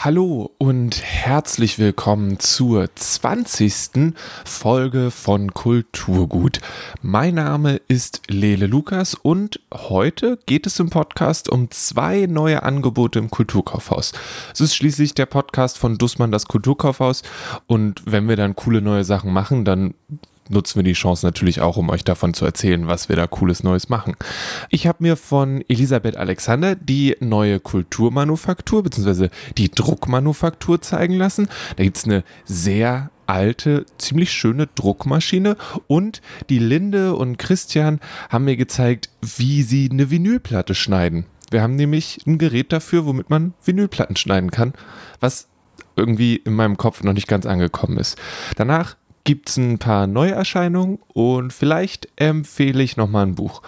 Hallo und herzlich willkommen zur 20. Folge von Kulturgut. Mein Name ist Lele Lukas und heute geht es im Podcast um zwei neue Angebote im Kulturkaufhaus. Es ist schließlich der Podcast von Dussmann das Kulturkaufhaus und wenn wir dann coole neue Sachen machen, dann nutzen wir die Chance natürlich auch, um euch davon zu erzählen, was wir da cooles Neues machen. Ich habe mir von Elisabeth Alexander die neue Kulturmanufaktur bzw. die Druckmanufaktur zeigen lassen. Da gibt es eine sehr alte, ziemlich schöne Druckmaschine und die Linde und Christian haben mir gezeigt, wie sie eine Vinylplatte schneiden. Wir haben nämlich ein Gerät dafür, womit man Vinylplatten schneiden kann, was irgendwie in meinem Kopf noch nicht ganz angekommen ist. Danach gibt es ein paar Neuerscheinungen und vielleicht empfehle ich nochmal ein Buch.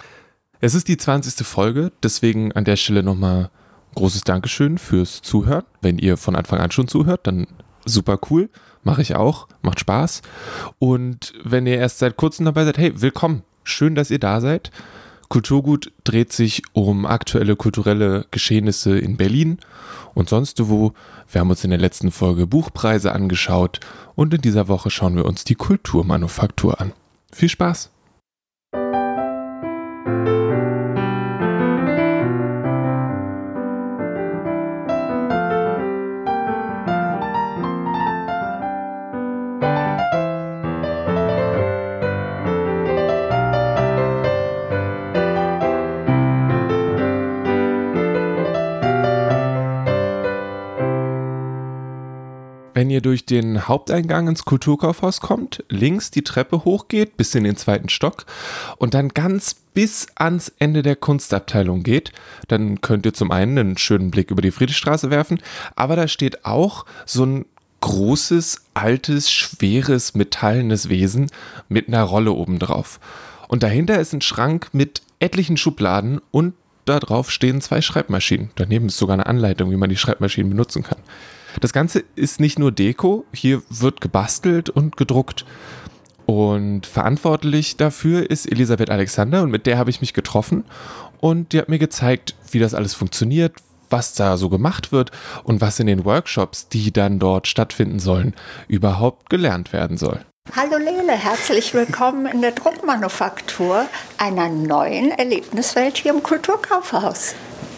Es ist die 20. Folge, deswegen an der Stelle nochmal großes Dankeschön fürs Zuhören. Wenn ihr von Anfang an schon zuhört, dann super cool. Mache ich auch, macht Spaß. Und wenn ihr erst seit kurzem dabei seid, hey, willkommen. Schön, dass ihr da seid. Kulturgut dreht sich um aktuelle kulturelle Geschehnisse in Berlin und sonst wo. Wir haben uns in der letzten Folge Buchpreise angeschaut und in dieser Woche schauen wir uns die Kulturmanufaktur an. Viel Spaß! Wenn ihr durch den Haupteingang ins Kulturkaufhaus kommt, links die Treppe hochgeht bis in den zweiten Stock und dann ganz bis ans Ende der Kunstabteilung geht, dann könnt ihr zum einen einen schönen Blick über die Friedrichstraße werfen, aber da steht auch so ein großes, altes, schweres, metallenes Wesen mit einer Rolle obendrauf. Und dahinter ist ein Schrank mit etlichen Schubladen und da drauf stehen zwei Schreibmaschinen. Daneben ist sogar eine Anleitung, wie man die Schreibmaschinen benutzen kann. Das Ganze ist nicht nur Deko, hier wird gebastelt und gedruckt. Und verantwortlich dafür ist Elisabeth Alexander und mit der habe ich mich getroffen und die hat mir gezeigt, wie das alles funktioniert, was da so gemacht wird und was in den Workshops, die dann dort stattfinden sollen, überhaupt gelernt werden soll. Hallo Lele, herzlich willkommen in der Druckmanufaktur, einer neuen Erlebniswelt hier im Kulturkaufhaus.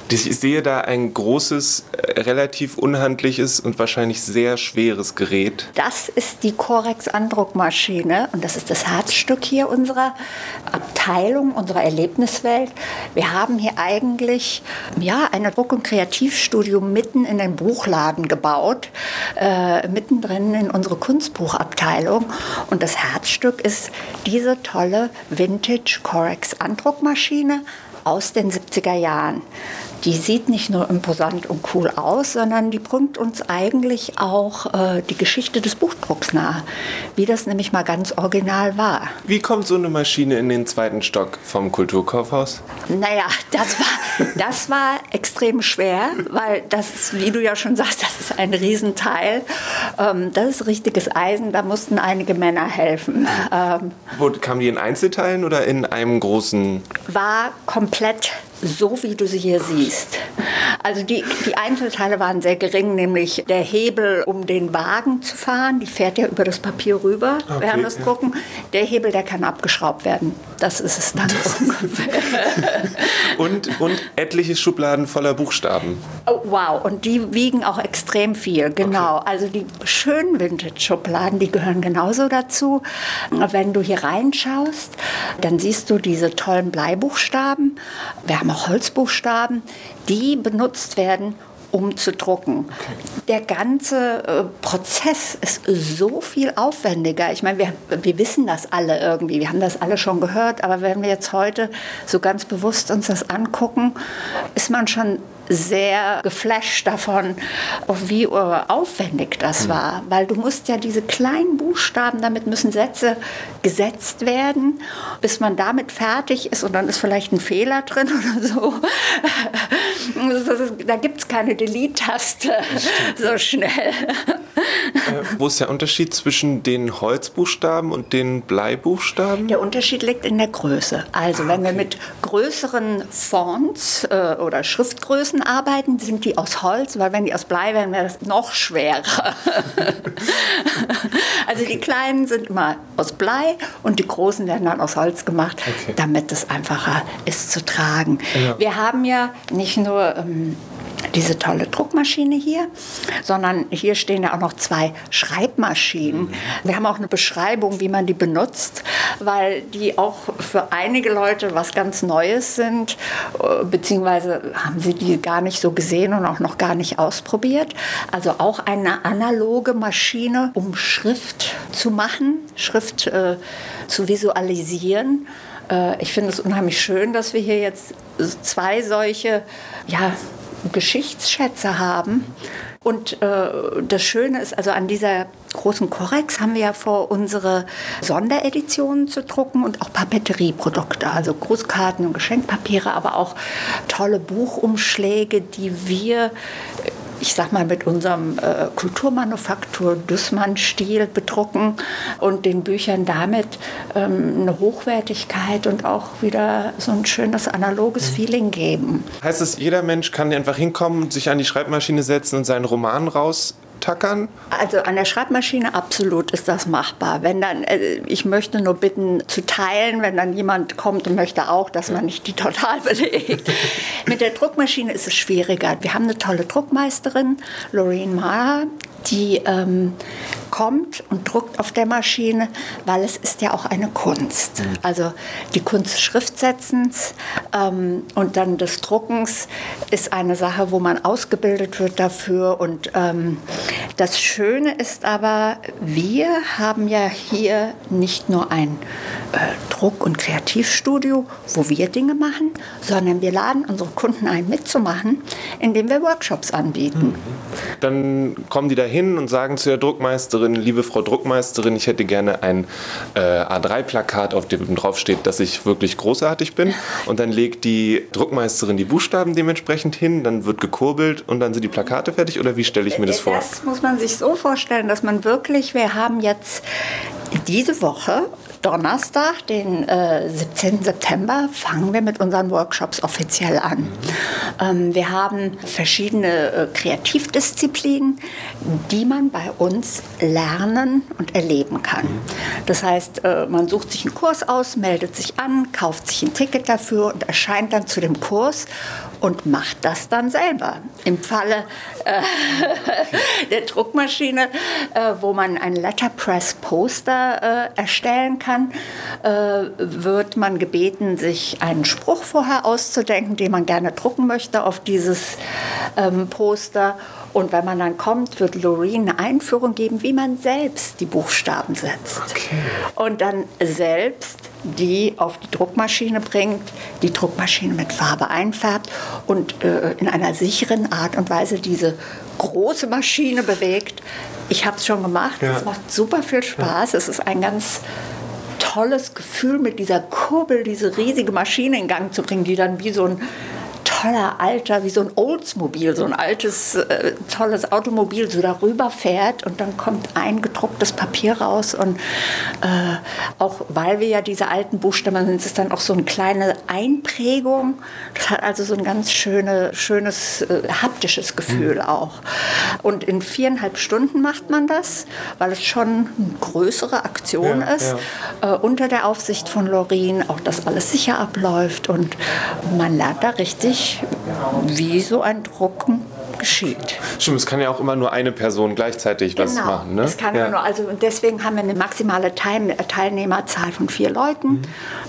Ich sehe da ein großes, äh, relativ unhandliches und wahrscheinlich sehr schweres Gerät. Das ist die Corex Andruckmaschine und das ist das Herzstück hier unserer Abteilung, unserer Erlebniswelt. Wir haben hier eigentlich ja, eine Druck- und Kreativstudio mitten in den Buchladen gebaut, äh, mittendrin in unsere Kunstbuchabteilung. Und das Herzstück ist diese tolle Vintage Corex Andruckmaschine aus den 70er Jahren die sieht nicht nur imposant und cool aus, sondern die bringt uns eigentlich auch äh, die Geschichte des Buchdrucks nahe, wie das nämlich mal ganz original war. Wie kommt so eine Maschine in den zweiten Stock vom Kulturkaufhaus? Naja, das war, das war extrem schwer, weil das ist, wie du ja schon sagst, das ist ein Riesenteil. Ähm, das ist richtiges Eisen, da mussten einige Männer helfen. Ähm, Wo, kam die in Einzelteilen oder in einem großen? War komplett so wie du sie hier siehst. Also die, die Einzelteile waren sehr gering, nämlich der Hebel, um den Wagen zu fahren, die fährt ja über das Papier rüber okay, während des Drucken. Der Hebel, der kann abgeschraubt werden. Das ist es dann ungefähr. und, und etliche Schubladen voller Buchstaben. Oh, wow, und die wiegen auch extrem viel, genau. Okay. Also die schönen Vintage-Schubladen, die gehören genauso dazu. Wenn du hier reinschaust, dann siehst du diese tollen Bleibuchstaben. Wir haben Holzbuchstaben, die benutzt werden, um zu drucken. Okay. Der ganze äh, Prozess ist so viel aufwendiger. Ich meine, wir, wir wissen das alle irgendwie, wir haben das alle schon gehört, aber wenn wir jetzt heute so ganz bewusst uns das angucken, ist man schon sehr geflasht davon, wie aufwendig das mhm. war. Weil du musst ja diese kleinen Buchstaben, damit müssen Sätze gesetzt werden, bis man damit fertig ist und dann ist vielleicht ein Fehler drin oder so. da gibt es keine Delete-Taste so schnell. Äh, wo ist der Unterschied zwischen den Holzbuchstaben und den Bleibuchstaben? Der Unterschied liegt in der Größe. Also ah, okay. wenn wir mit größeren Fonts äh, oder Schriftgrößen großen Arbeiten sind die aus Holz, weil wenn die aus Blei wären, wäre das noch schwerer. also die kleinen sind immer aus Blei und die großen werden dann aus Holz gemacht, okay. damit es einfacher ist zu tragen. Ja. Wir haben ja nicht nur ähm, diese tolle Druckmaschine hier, sondern hier stehen ja auch noch zwei Schreibmaschinen. Wir haben auch eine Beschreibung, wie man die benutzt, weil die auch für einige Leute was ganz Neues sind, äh, beziehungsweise haben sie die gar nicht so gesehen und auch noch gar nicht ausprobiert. Also auch eine analoge Maschine, um Schrift zu machen, Schrift äh, zu visualisieren äh, ich finde es unheimlich schön, dass wir hier jetzt zwei solche ja, Geschichtsschätze haben. Und äh, das Schöne ist, also an dieser großen Korex haben wir ja vor, unsere Sondereditionen zu drucken und auch Papeterieprodukte, also Grußkarten und Geschenkpapiere, aber auch tolle Buchumschläge, die wir ich sag mal, mit unserem äh, Kulturmanufaktur Dussmann-Stil bedrucken und den Büchern damit ähm, eine Hochwertigkeit und auch wieder so ein schönes analoges mhm. Feeling geben. Heißt es, jeder Mensch kann einfach hinkommen, sich an die Schreibmaschine setzen und seinen Roman raus tackern? Also an der Schreibmaschine absolut ist das machbar. Wenn dann, äh, ich möchte nur bitten zu teilen, wenn dann jemand kommt und möchte auch, dass man nicht die total belegt. Mit der Druckmaschine ist es schwieriger. Wir haben eine tolle Druckmeisterin, Lorraine Maher, die ähm, kommt und druckt auf der Maschine, weil es ist ja auch eine Kunst. Mhm. Also die Kunst des Schriftsetzens ähm, und dann des Druckens ist eine Sache, wo man ausgebildet wird dafür. Und ähm, das Schöne ist aber, wir haben ja hier nicht nur ein äh, Druck- und Kreativstudio, wo wir Dinge machen, sondern wir laden unsere Kunden ein, mitzumachen, indem wir Workshops anbieten. Mhm. Dann kommen die da hin und sagen zu der Druckmeisterin, liebe Frau Druckmeisterin, ich hätte gerne ein äh, A3-Plakat, auf dem drauf steht, dass ich wirklich großartig bin. Und dann legt die Druckmeisterin die Buchstaben dementsprechend hin, dann wird gekurbelt und dann sind die Plakate fertig oder wie stelle ich mir das vor? Das muss man sich so vorstellen, dass man wirklich, wir haben jetzt diese Woche Donnerstag, den äh, 17. September, fangen wir mit unseren Workshops offiziell an. Ähm, wir haben verschiedene äh, Kreativdisziplinen, die man bei uns lernen und erleben kann. Das heißt, äh, man sucht sich einen Kurs aus, meldet sich an, kauft sich ein Ticket dafür und erscheint dann zu dem Kurs und macht das dann selber. Im Falle äh, der Druckmaschine, äh, wo man ein Letterpress-Poster äh, erstellen kann, äh, wird man gebeten, sich einen Spruch vorher auszudenken, den man gerne drucken möchte auf dieses ähm, Poster. Und wenn man dann kommt, wird Loreen eine Einführung geben, wie man selbst die Buchstaben setzt. Okay. Und dann selbst die auf die Druckmaschine bringt, die Druckmaschine mit Farbe einfärbt und äh, in einer sicheren Art und Weise diese große Maschine bewegt. Ich habe es schon gemacht, es ja. macht super viel Spaß, ja. es ist ein ganz tolles Gefühl, mit dieser Kurbel diese riesige Maschine in Gang zu bringen, die dann wie so ein toller alter, wie so ein Oldsmobil, so ein altes, äh, tolles Automobil so darüber fährt und dann kommt ein gedrucktes Papier raus und äh, auch weil wir ja diese alten Buchstaben sind, ist es dann auch so eine kleine Einprägung. Das hat also so ein ganz schöne, schönes äh, haptisches Gefühl mhm. auch. Und in viereinhalb Stunden macht man das, weil es schon eine größere Aktion ja, ist, ja. Äh, unter der Aufsicht von Lorin, auch dass alles sicher abläuft und man lernt da richtig wie so ein Drucken geschieht. Stimmt, es kann ja auch immer nur eine Person gleichzeitig genau, was machen. Ne? Es kann ja. nur, also deswegen haben wir eine maximale Teil Teilnehmerzahl von vier Leuten. Mhm.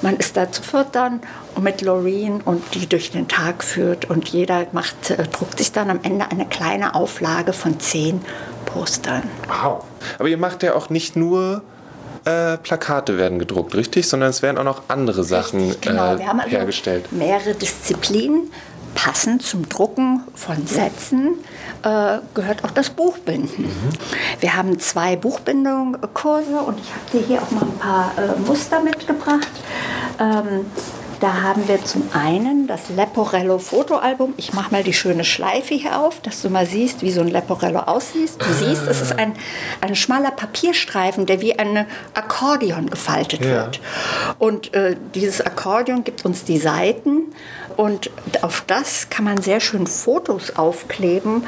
Man ist da zu viert dann mit Loreen und die durch den Tag führt und jeder macht, äh, druckt sich dann am Ende eine kleine Auflage von zehn Postern. Wow. Aber ihr macht ja auch nicht nur äh, Plakate werden gedruckt, richtig? Sondern es werden auch noch andere Sachen richtig, genau. äh, Wir haben also hergestellt. Mehrere Disziplinen. Passend zum Drucken von Sätzen äh, gehört auch das Buchbinden. Mhm. Wir haben zwei Buchbindungskurse und ich habe dir hier auch mal ein paar äh, Muster mitgebracht. Ähm, da haben wir zum einen das Leporello Fotoalbum. Ich mache mal die schöne Schleife hier auf, dass du mal siehst, wie so ein Leporello aussieht. Du siehst, es ist ein, ein schmaler Papierstreifen, der wie ein Akkordeon gefaltet ja. wird. Und äh, dieses Akkordeon gibt uns die Seiten Und auf das kann man sehr schön Fotos aufkleben,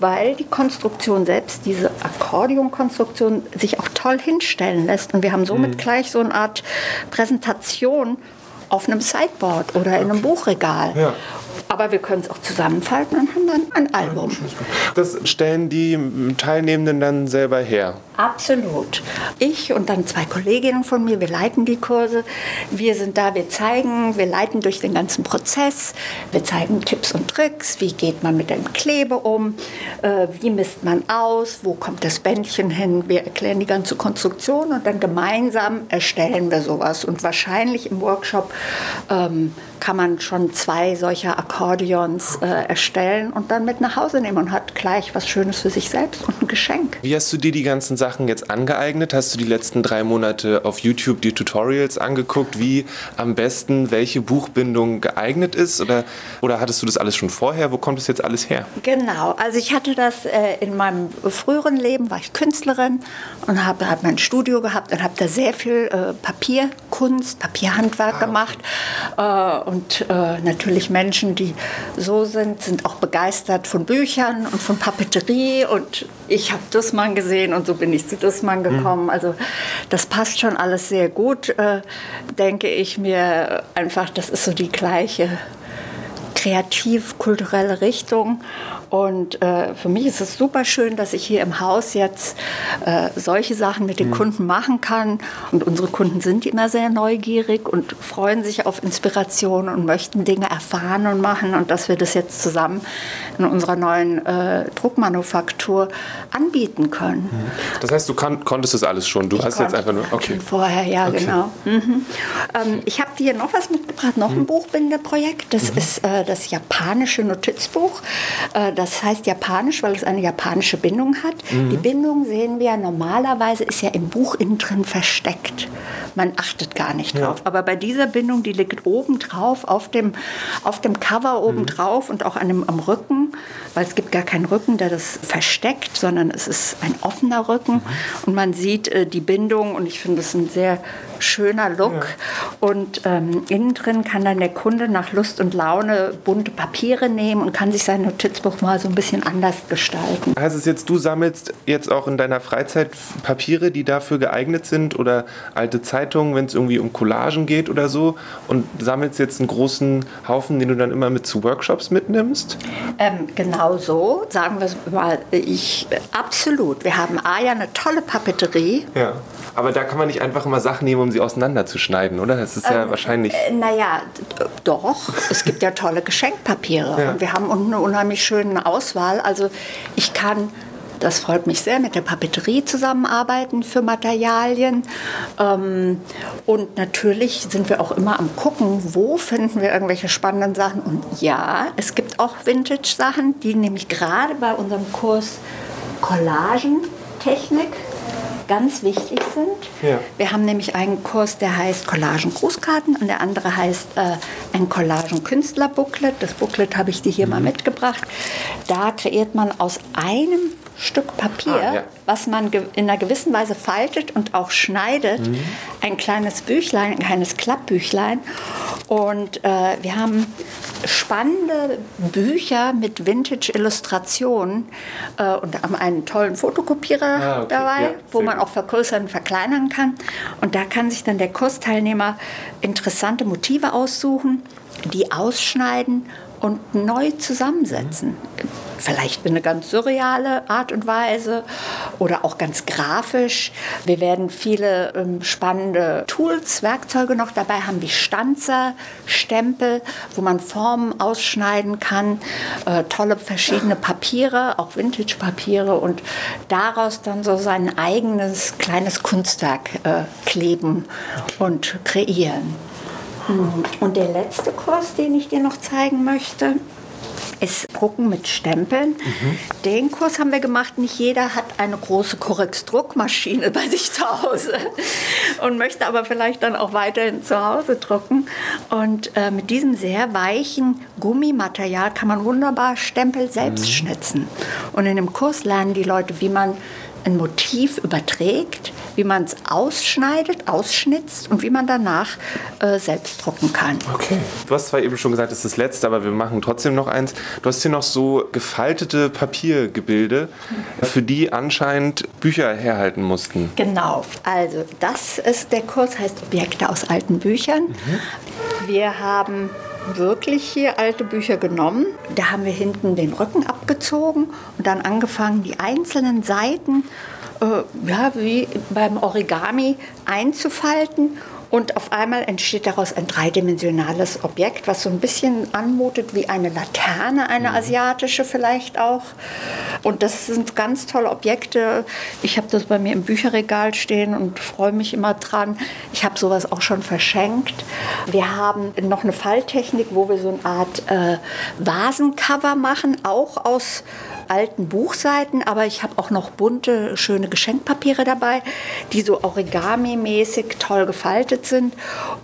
weil die Konstruktion selbst, diese Akkordeonkonstruktion, sich auch toll hinstellen lässt. Und wir haben somit mhm. gleich so eine Art Präsentation auf einem Sideboard oder in einem Buchregal. Ja. Aber wir können es auch zusammenfalten und haben dann ein Album. Das stellen die Teilnehmenden dann selber her? Absolut. Ich und dann zwei Kolleginnen von mir, wir leiten die Kurse. Wir sind da, wir zeigen, wir leiten durch den ganzen Prozess. Wir zeigen Tipps und Tricks. Wie geht man mit dem Klebe um? Äh, wie misst man aus? Wo kommt das Bändchen hin? Wir erklären die ganze Konstruktion und dann gemeinsam erstellen wir sowas. Und wahrscheinlich im Workshop ähm, kann man schon zwei solcher Akkordeons äh, erstellen und dann mit nach Hause nehmen und hat gleich was Schönes für sich selbst und ein Geschenk. Wie hast du dir die ganzen Sachen jetzt angeeignet? Hast du die letzten drei Monate auf YouTube die Tutorials angeguckt, wie am besten welche Buchbindung geeignet ist? Oder, oder hattest du das alles schon vorher? Wo kommt es jetzt alles her? Genau, also ich hatte das äh, in meinem früheren Leben, war ich Künstlerin und habe hab mein Studio gehabt und habe da sehr viel äh, Papierkunst, Papierhandwerk ah, okay. gemacht. Und äh, natürlich Menschen, die so sind, sind auch begeistert von Büchern und von Papeterie. Und ich habe Dussmann gesehen und so bin ich zu Dussmann gekommen. Mhm. Also das passt schon alles sehr gut, äh, denke ich mir einfach. Das ist so die gleiche kreativ-kulturelle Richtung. Und äh, für mich ist es super schön, dass ich hier im Haus jetzt äh, solche Sachen mit den mhm. Kunden machen kann. Und unsere Kunden sind immer sehr neugierig und freuen sich auf Inspiration und möchten Dinge erfahren und machen. Und dass wir das jetzt zusammen in unserer neuen äh, Druckmanufaktur anbieten können. Mhm. Das heißt, du kann, konntest das alles schon. Du ich hast jetzt einfach nur. Okay. Vorher, ja, okay. genau. Mhm. Ähm, ich habe dir noch was mitgebracht, noch ein mhm. Buchbindeprojekt. Das mhm. ist äh, das japanische Notizbuch. Äh, das heißt japanisch, weil es eine japanische Bindung hat. Mhm. Die Bindung sehen wir normalerweise ist ja im Buch innen drin versteckt. Man achtet gar nicht drauf. Ja. Aber bei dieser Bindung, die liegt oben drauf, auf dem, auf dem Cover oben mhm. drauf und auch an dem, am Rücken, weil es gibt gar keinen Rücken, der das versteckt, sondern es ist ein offener Rücken mhm. und man sieht äh, die Bindung und ich finde es ein sehr schöner Look. Ja. Und ähm, innen drin kann dann der Kunde nach Lust und Laune bunte Papiere nehmen und kann sich sein Notizbuch mal so ein bisschen anders gestalten. Heißt es jetzt, du sammelst jetzt auch in deiner Freizeit Papiere, die dafür geeignet sind oder alte Zeitungen, wenn es irgendwie um Collagen geht oder so und sammelst jetzt einen großen Haufen, den du dann immer mit zu Workshops mitnimmst? Ähm, genau so, sagen wir es mal, ich, absolut. Wir haben A ja eine tolle Papeterie. Ja. Aber da kann man nicht einfach immer Sachen nehmen, um sie auseinanderzuschneiden, oder? Das ist ja ähm, wahrscheinlich. Äh, naja, doch. Es gibt ja tolle Geschenkpapiere. Ja. Und wir haben unten eine unheimlich schöne Auswahl. Also ich kann das freut mich sehr, mit der Papeterie zusammenarbeiten für Materialien. Ähm, und natürlich sind wir auch immer am gucken, wo finden wir irgendwelche spannenden Sachen. Und ja, es gibt auch Vintage-Sachen, die nämlich gerade bei unserem Kurs Collagentechnik ganz wichtig sind. Ja. Wir haben nämlich einen Kurs, der heißt Collagen Grußkarten und der andere heißt äh, ein Collagen Künstler Booklet. Das Booklet habe ich dir hier mhm. mal mitgebracht. Da kreiert man aus einem Stück Papier, ah, ja. was man in einer gewissen Weise faltet und auch schneidet, mhm. ein kleines Büchlein, ein kleines Klappbüchlein. Und äh, wir haben spannende Bücher mit Vintage-Illustrationen äh, und haben einen tollen Fotokopierer ah, okay. dabei, ja, wo man auch vergrößern und verkleinern kann. Und da kann sich dann der Kursteilnehmer interessante Motive aussuchen, die ausschneiden und neu zusammensetzen. Vielleicht in eine ganz surreale Art und Weise oder auch ganz grafisch. Wir werden viele ähm, spannende Tools, Werkzeuge noch dabei haben, wie Stanzer, Stempel, wo man Formen ausschneiden kann, äh, tolle verschiedene Papiere, auch Vintage-Papiere und daraus dann so sein eigenes kleines Kunstwerk äh, kleben und kreieren. Hm. Und der letzte Kurs, den ich dir noch zeigen möchte, ist Drucken mit Stempeln. Mhm. Den Kurs haben wir gemacht. Nicht jeder hat eine große Korrex-Druckmaschine bei sich zu Hause und möchte aber vielleicht dann auch weiterhin zu Hause drucken. Und äh, mit diesem sehr weichen Gummimaterial kann man wunderbar Stempel selbst mhm. schnitzen. Und in dem Kurs lernen die Leute, wie man ein Motiv überträgt, wie man es ausschneidet, ausschnitzt und wie man danach äh, selbst drucken kann. Okay. Du hast zwar eben schon gesagt, das ist das letzte, aber wir machen trotzdem noch eins. Du hast hier noch so gefaltete Papiergebilde, für die anscheinend Bücher herhalten mussten. Genau. Also das ist der Kurs, heißt Objekte aus alten Büchern. Mhm. Wir haben wirklich hier alte Bücher genommen. Da haben wir hinten den Rücken abgezogen und dann angefangen, die einzelnen Seiten äh, ja, wie beim Origami einzufalten und auf einmal entsteht daraus ein dreidimensionales Objekt, was so ein bisschen anmutet wie eine Laterne, eine mhm. asiatische vielleicht auch. Und das sind ganz tolle Objekte. Ich habe das bei mir im Bücherregal stehen und freue mich immer dran. Ich habe sowas auch schon verschenkt. Wir haben noch eine Falltechnik, wo wir so eine Art äh, Vasencover machen, auch aus alten Buchseiten, aber ich habe auch noch bunte, schöne Geschenkpapiere dabei, die so origami-mäßig toll gefaltet sind.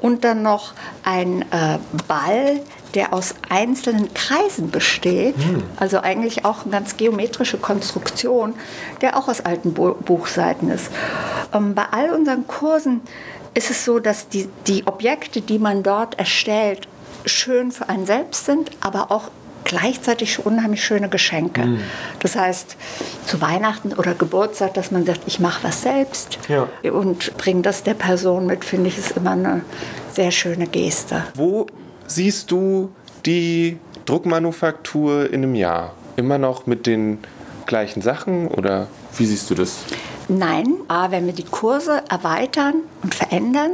Und dann noch ein äh, Ball, der aus einzelnen Kreisen besteht, hm. also eigentlich auch eine ganz geometrische Konstruktion, der auch aus alten Bu Buchseiten ist. Ähm, bei all unseren Kursen ist es so, dass die, die Objekte, die man dort erstellt, schön für einen selbst sind, aber auch gleichzeitig unheimlich schöne Geschenke. Mhm. Das heißt, zu Weihnachten oder Geburtstag, dass man sagt, ich mache was selbst ja. und bringe das der Person mit, finde ich, ist immer eine sehr schöne Geste. Wo siehst du die Druckmanufaktur in einem Jahr? Immer noch mit den gleichen Sachen oder wie siehst du das? Nein, A, wenn wir die Kurse erweitern und verändern,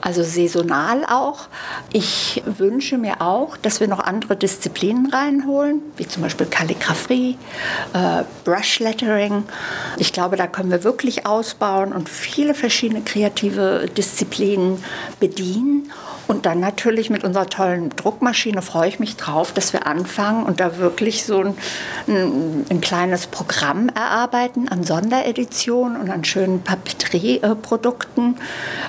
also saisonal auch. Ich wünsche mir auch, dass wir noch andere Disziplinen reinholen, wie zum Beispiel Kalligraphie, äh, Brush Lettering. Ich glaube, da können wir wirklich ausbauen und viele verschiedene kreative Disziplinen bedienen. Und dann natürlich mit unserer tollen Druckmaschine freue ich mich drauf, dass wir anfangen und da wirklich so ein, ein, ein kleines Programm erarbeiten an Sondereditionen und an schönen Papeterie-Produkten.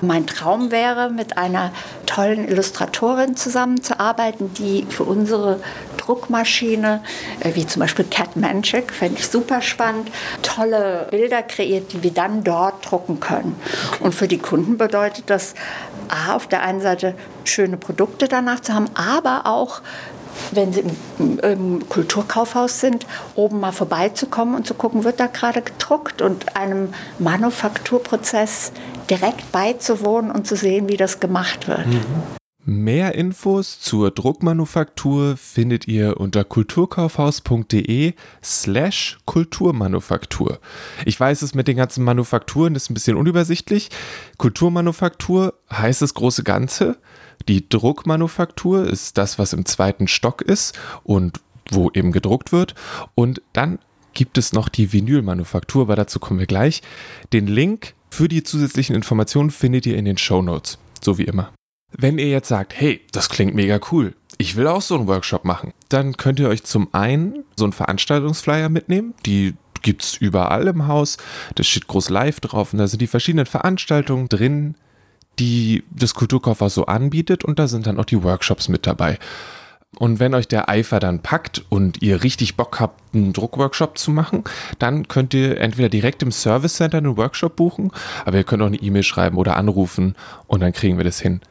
Mein Traum wäre, mit einer tollen Illustratorin zusammenzuarbeiten, die für unsere Druckmaschine, äh, wie zum Beispiel Cat Magic, fände ich super spannend, tolle Bilder kreiert, die wir dann dort drucken können. Und für die Kunden bedeutet das, A, auf der einen Seite schöne Produkte danach zu haben, aber auch wenn sie im, im, Kulturkaufhaus sind, oben mal vorbeizukommen und zu gucken, wird da gerade gedruckt und einem Manufakturprozess direkt beizuwohnen und zu sehen, wie das gemacht wird. Mhm. Mehr Infos zur Druckmanufaktur findet ihr unter kulturkaufhaus.de slash Kulturmanufaktur. Ich weiß, es mit den ganzen Manufakturen ist ein bisschen unübersichtlich. Kulturmanufaktur heißt das große Ganze. Die Druckmanufaktur ist das, was im zweiten Stock ist und wo eben gedruckt wird. Und dann gibt es noch die Vinylmanufaktur, aber dazu kommen wir gleich. Den Link für die zusätzlichen Informationen findet ihr in den Show Notes, so wie immer. Wenn ihr jetzt sagt, hey, das klingt mega cool, ich will auch so einen Workshop machen, dann könnt ihr euch zum einen so einen Veranstaltungsflyer mitnehmen, die gibt es überall im Haus, das steht groß live drauf und da sind die verschiedenen Veranstaltungen drin, die das Kulturkoffer so anbietet und da sind dann auch die Workshops mit dabei. Und wenn euch der Eifer dann packt und ihr richtig Bock habt, einen Druckworkshop zu machen, dann könnt ihr entweder direkt im Service Center einen Workshop buchen, aber ihr könnt auch eine E-Mail schreiben oder anrufen und dann kriegen wir das hin.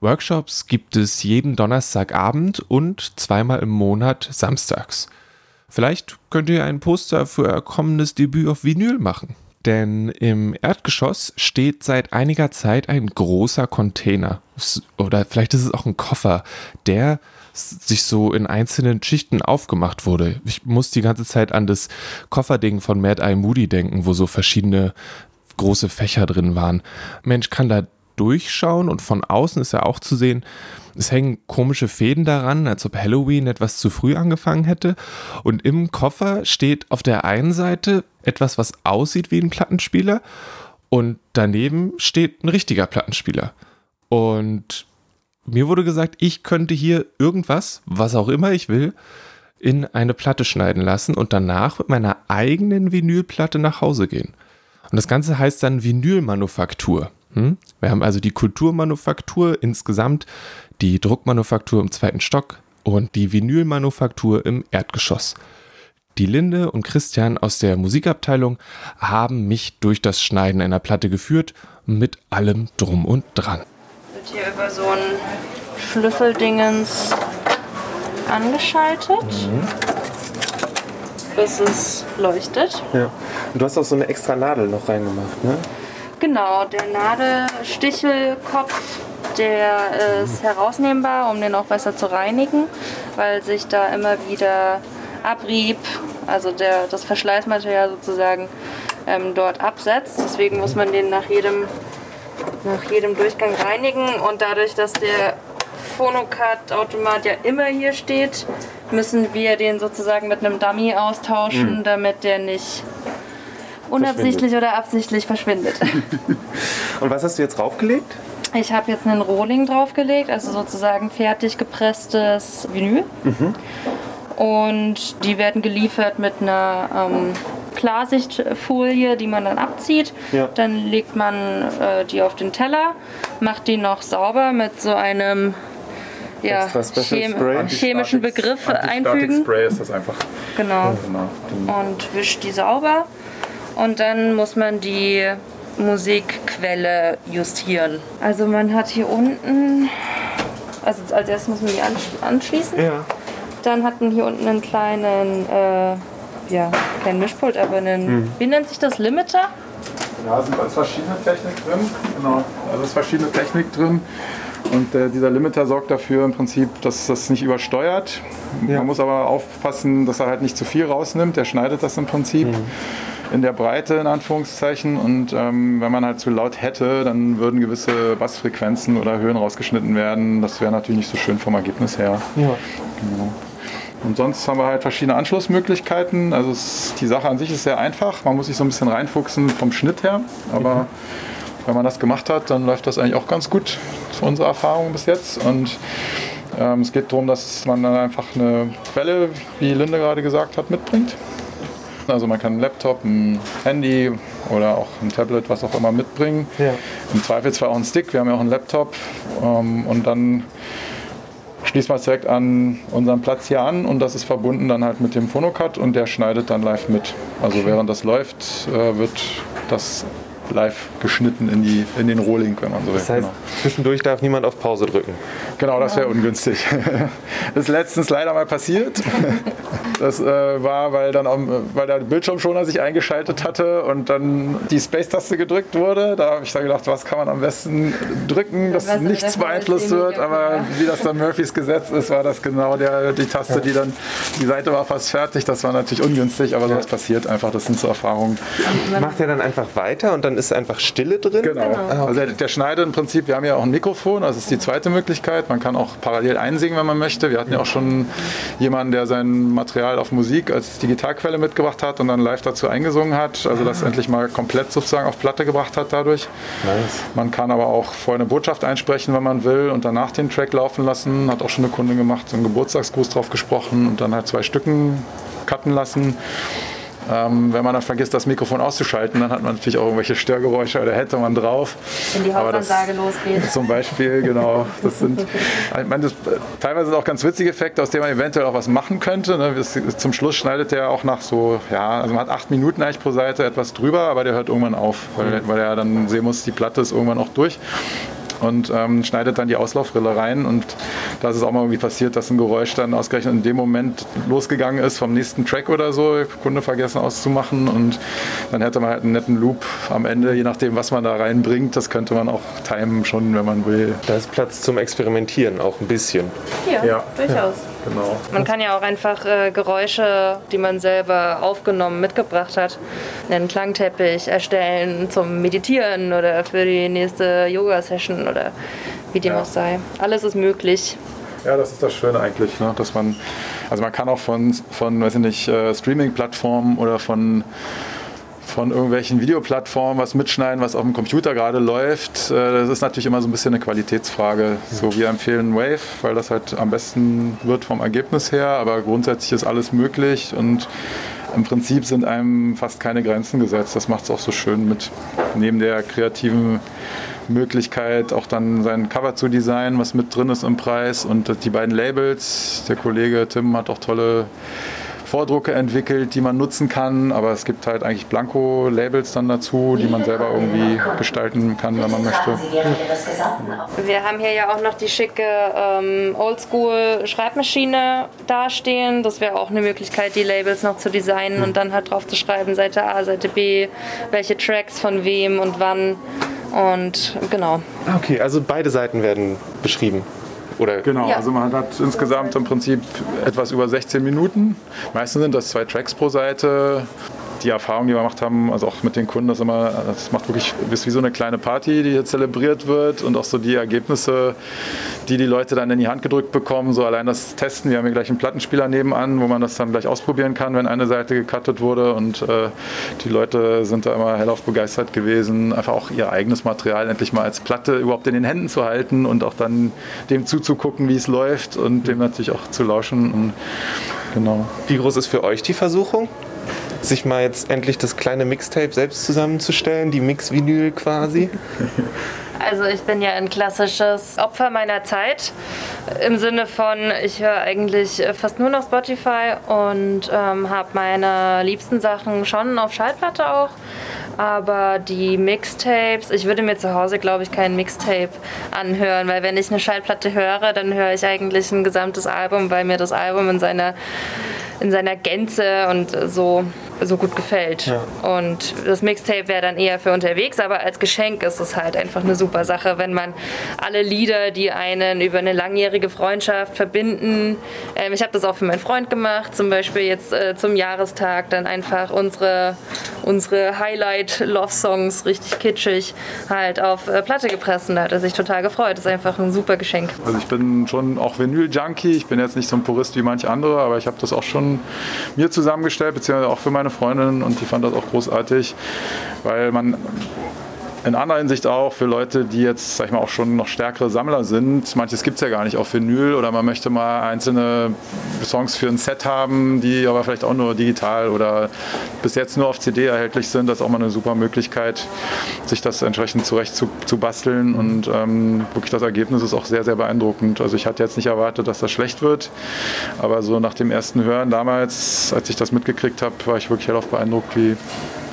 Workshops gibt es jeden Donnerstagabend und zweimal im Monat samstags. Vielleicht könnt ihr ein Poster für euer kommendes Debüt auf Vinyl machen. Denn im Erdgeschoss steht seit einiger Zeit ein großer Container. Oder vielleicht ist es auch ein Koffer, der sich so in einzelnen Schichten aufgemacht wurde. Ich muss die ganze Zeit an das Kofferding von Mad Eye Moody denken, wo so verschiedene große Fächer drin waren. Mensch, kann da durchschauen und von außen ist ja auch zu sehen, es hängen komische Fäden daran, als ob Halloween etwas zu früh angefangen hätte. Und im Koffer steht auf der einen Seite etwas, was aussieht wie ein Plattenspieler und daneben steht ein richtiger Plattenspieler. Und mir wurde gesagt, ich könnte hier irgendwas, was auch immer ich will, in eine Platte schneiden lassen und danach mit meiner eigenen Vinylplatte nach Hause gehen. Und das Ganze heißt dann Vinylmanufaktur. Hm? Wir haben also die Kulturmanufaktur insgesamt, die Druckmanufaktur im zweiten Stock und die Vinylmanufaktur im Erdgeschoss. Die Linde und Christian aus der Musikabteilung haben mich durch das Schneiden einer Platte geführt, mit allem drum und dran. Wird hier über so ein Schlüsseldingens angeschaltet, mhm. bis es leuchtet. Ja. Und du hast auch so eine extra Nadel noch reingemacht, ne? Genau, der Nadelstichelkopf, der ist mhm. herausnehmbar, um den auch besser zu reinigen, weil sich da immer wieder Abrieb, also der, das Verschleißmaterial sozusagen ähm, dort absetzt. Deswegen muss man den nach jedem, nach jedem Durchgang reinigen und dadurch, dass der Phonocard-Automat ja immer hier steht, müssen wir den sozusagen mit einem Dummy austauschen, mhm. damit der nicht unabsichtlich oder absichtlich verschwindet. und was hast du jetzt draufgelegt? Ich habe jetzt einen Rohling draufgelegt, also sozusagen fertig gepresstes Vinyl. Mhm. Und die werden geliefert mit einer ähm, Klarsichtfolie, die man dann abzieht. Ja. Dann legt man äh, die auf den Teller, macht die noch sauber mit so einem ja, Chem chemischen Begriff einfügen. Spray ist das einfach. Genau. genau. Und wischt die sauber. Und dann muss man die Musikquelle justieren. Also man hat hier unten, also als erstes muss man die anschließen. Ja. Dann hat man hier unten einen kleinen, äh, ja, kein Mischpult, aber einen, hm. wie nennt sich das, Limiter? Ja, es sind ganz verschiedene Technik drin. Genau, also es ist verschiedene Technik drin. Und äh, dieser Limiter sorgt dafür im Prinzip, dass das nicht übersteuert. Ja. Man muss aber aufpassen, dass er halt nicht zu viel rausnimmt. Der schneidet das im Prinzip. Mhm in der Breite in Anführungszeichen und ähm, wenn man halt zu laut hätte, dann würden gewisse Bassfrequenzen oder Höhen rausgeschnitten werden. Das wäre natürlich nicht so schön vom Ergebnis her. Ja. Genau. Und sonst haben wir halt verschiedene Anschlussmöglichkeiten. Also es, die Sache an sich ist sehr einfach. Man muss sich so ein bisschen reinfuchsen vom Schnitt her. Aber mhm. wenn man das gemacht hat, dann läuft das eigentlich auch ganz gut für unsere Erfahrung bis jetzt. Und ähm, es geht darum, dass man dann einfach eine Quelle, wie Linde gerade gesagt hat, mitbringt. Also man kann einen Laptop, ein Handy oder auch ein Tablet, was auch immer mitbringen. Ja. Im Zweifelsfall auch einen Stick. Wir haben ja auch einen Laptop. Ähm, und dann schließt man es direkt an unseren Platz hier an und das ist verbunden dann halt mit dem Phonocut und der schneidet dann live mit. Also während das läuft, äh, wird das live geschnitten in, die, in den Rohling, wenn man so will. Das heißt, genau. zwischendurch darf niemand auf Pause drücken. Genau, das wäre ungünstig. Das ist letztens leider mal passiert. Das äh, war, weil dann weil der Bildschirmschoner sich eingeschaltet hatte und dann die Space-Taste gedrückt wurde. Da habe ich dann gedacht, was kann man am besten drücken, dass ja, nichts beeinflusst wird. Aber wie das dann Murphys Gesetz ist, war das genau der, die Taste, die dann, die Seite war fast fertig. Das war natürlich ungünstig, aber sowas passiert einfach. Das sind so Erfahrungen. Macht er dann einfach weiter und dann ist einfach Stille drin? Genau. genau. Also der, der schneidet im Prinzip, wir haben ja auch ein Mikrofon, also das ist die zweite Möglichkeit. Man kann auch parallel einsingen, wenn man möchte. Wir hatten ja auch schon jemanden, der sein Material auf Musik als Digitalquelle mitgebracht hat und dann live dazu eingesungen hat. Also das ah. endlich mal komplett sozusagen auf Platte gebracht hat dadurch. Nice. Man kann aber auch vorher eine Botschaft einsprechen, wenn man will und danach den Track laufen lassen. Hat auch schon eine Kunde gemacht, so einen Geburtstagsgruß drauf gesprochen und dann halt zwei Stücken cutten lassen. Ähm, wenn man dann vergisst, das Mikrofon auszuschalten, dann hat man natürlich auch irgendwelche Störgeräusche oder hätte man drauf. Wenn die Hausansage losgeht. Zum Beispiel, genau. Das sind, ich meine, das, teilweise sind auch ganz witzige Effekte, aus denen man eventuell auch was machen könnte. Ne? Das, zum Schluss schneidet der auch nach so, ja, also man hat acht Minuten eigentlich pro Seite etwas drüber, aber der hört irgendwann auf, weil, weil er dann sehen muss, die Platte ist irgendwann auch durch und ähm, schneidet dann die Auslaufrille rein. Und da ist es auch mal irgendwie passiert, dass ein Geräusch dann ausgerechnet in dem Moment losgegangen ist vom nächsten Track oder so, Kunde vergessen auszumachen und dann hätte man halt einen netten Loop am Ende, je nachdem, was man da reinbringt. Das könnte man auch timen schon, wenn man will. Da ist Platz zum Experimentieren, auch ein bisschen. Ja, ja. durchaus. Ja. Genau. Man kann ja auch einfach äh, Geräusche, die man selber aufgenommen mitgebracht hat, einen Klangteppich erstellen zum Meditieren oder für die nächste Yoga-Session oder wie dem ja. auch sei. Alles ist möglich. Ja, das ist das Schöne eigentlich, ne? dass man, also man kann auch von, von weiß ich nicht, äh, Streaming-Plattformen oder von von irgendwelchen Videoplattformen was mitschneiden, was auf dem Computer gerade läuft. Äh, das ist natürlich immer so ein bisschen eine Qualitätsfrage. So, wir empfehlen Wave, weil das halt am besten wird vom Ergebnis her, aber grundsätzlich ist alles möglich und im Prinzip sind einem fast keine Grenzen gesetzt. Das macht es auch so schön mit neben der kreativen Möglichkeit, auch dann sein Cover zu designen, was mit drin ist im Preis und die beiden Labels. Der Kollege Tim hat auch tolle Vordrucke entwickelt, die man nutzen kann, aber es gibt halt eigentlich Blanko-Labels dann dazu, die man selber irgendwie gestalten kann, wenn man möchte. Wir haben hier ja auch noch die schicke ähm, Oldschool-Schreibmaschine dastehen. Das wäre auch eine Möglichkeit, die Labels noch zu designen und dann halt drauf zu schreiben, Seite A, Seite B, welche Tracks von wem und wann. Und genau. Okay, also beide Seiten werden beschrieben. Oder? Genau, Ja. also man hat insgesamt im Prinzip etwas über 16 Minuten. Meistens sind das zwei Tracks pro Seite. Die Erfahrung, die wir gemacht haben, also auch mit den Kunden, das immer, das macht wirklich, ist wie so eine kleine Party, die hier zelebriert wird und auch so die Ergebnisse, die die Leute dann in die Hand gedrückt bekommen, so allein das Testen. Wir haben hier gleich einen Plattenspieler nebenan, wo man das dann gleich ausprobieren kann, wenn eine Seite gecuttet wurde und äh, die Leute sind da immer hellauf begeistert gewesen, einfach auch ihr eigenes Material endlich mal als Platte überhaupt in den Händen zu halten und auch dann dem zuzugucken, wie es läuft und dem natürlich auch zu lauschen und genau. Wie groß ist für euch die Versuchung? Sich mal jetzt endlich das kleine Mixtape selbst zusammenzustellen, die Mix-Vinyl quasi? Also ich bin ja ein klassisches Opfer meiner Zeit. Im Sinne von, ich höre eigentlich fast nur noch Spotify und ähm, habe meine liebsten Sachen schon auf Schallplatte auch. Aber die Mixtapes, ich würde mir zu Hause, glaube ich, kein Mixtape anhören, weil wenn ich eine Schallplatte höre, dann höre ich eigentlich ein gesamtes Album, weil mir das Album in seiner, in seiner Gänze und so, so gut gefällt. Und das Mixtape wäre dann eher für unterwegs, aber als Geschenk ist es halt einfach eine super Sache, wenn man alle Lieder, die einen über eine langjährige Freundschaft verbinden. Ähm, ich habe das auch für meinen Freund gemacht, zum Beispiel jetzt äh, zum Jahrestag dann einfach unsere, unsere Highlight-Love-Songs, richtig kitschig, halt auf äh, Platte gepresst und da hat er sich total gefreut. Das ist einfach ein super Geschenk. Also ich bin schon auch Vinyl-Junkie. Ich bin jetzt nicht so ein Purist wie manche andere, aber ich habe das auch schon mir zusammengestellt, beziehungsweise auch für meine Freundin und die fand das auch großartig, weil man in anderer Hinsicht auch für Leute, die jetzt, sag ich mal, auch schon noch stärkere Sammler sind. Manches gibt es ja gar nicht auf Vinyl oder man möchte mal einzelne Songs für ein Set haben, die aber vielleicht auch nur digital oder bis jetzt nur auf CD erhältlich sind. Das ist auch mal eine super Möglichkeit, sich das entsprechend zurecht zu, zu basteln und ähm, wirklich das Ergebnis ist auch sehr, sehr beeindruckend. Also ich hatte jetzt nicht erwartet, dass das schlecht wird, aber so nach dem ersten Hören damals, als ich das mitgekriegt habe, war ich wirklich hellauf beeindruckt, wie,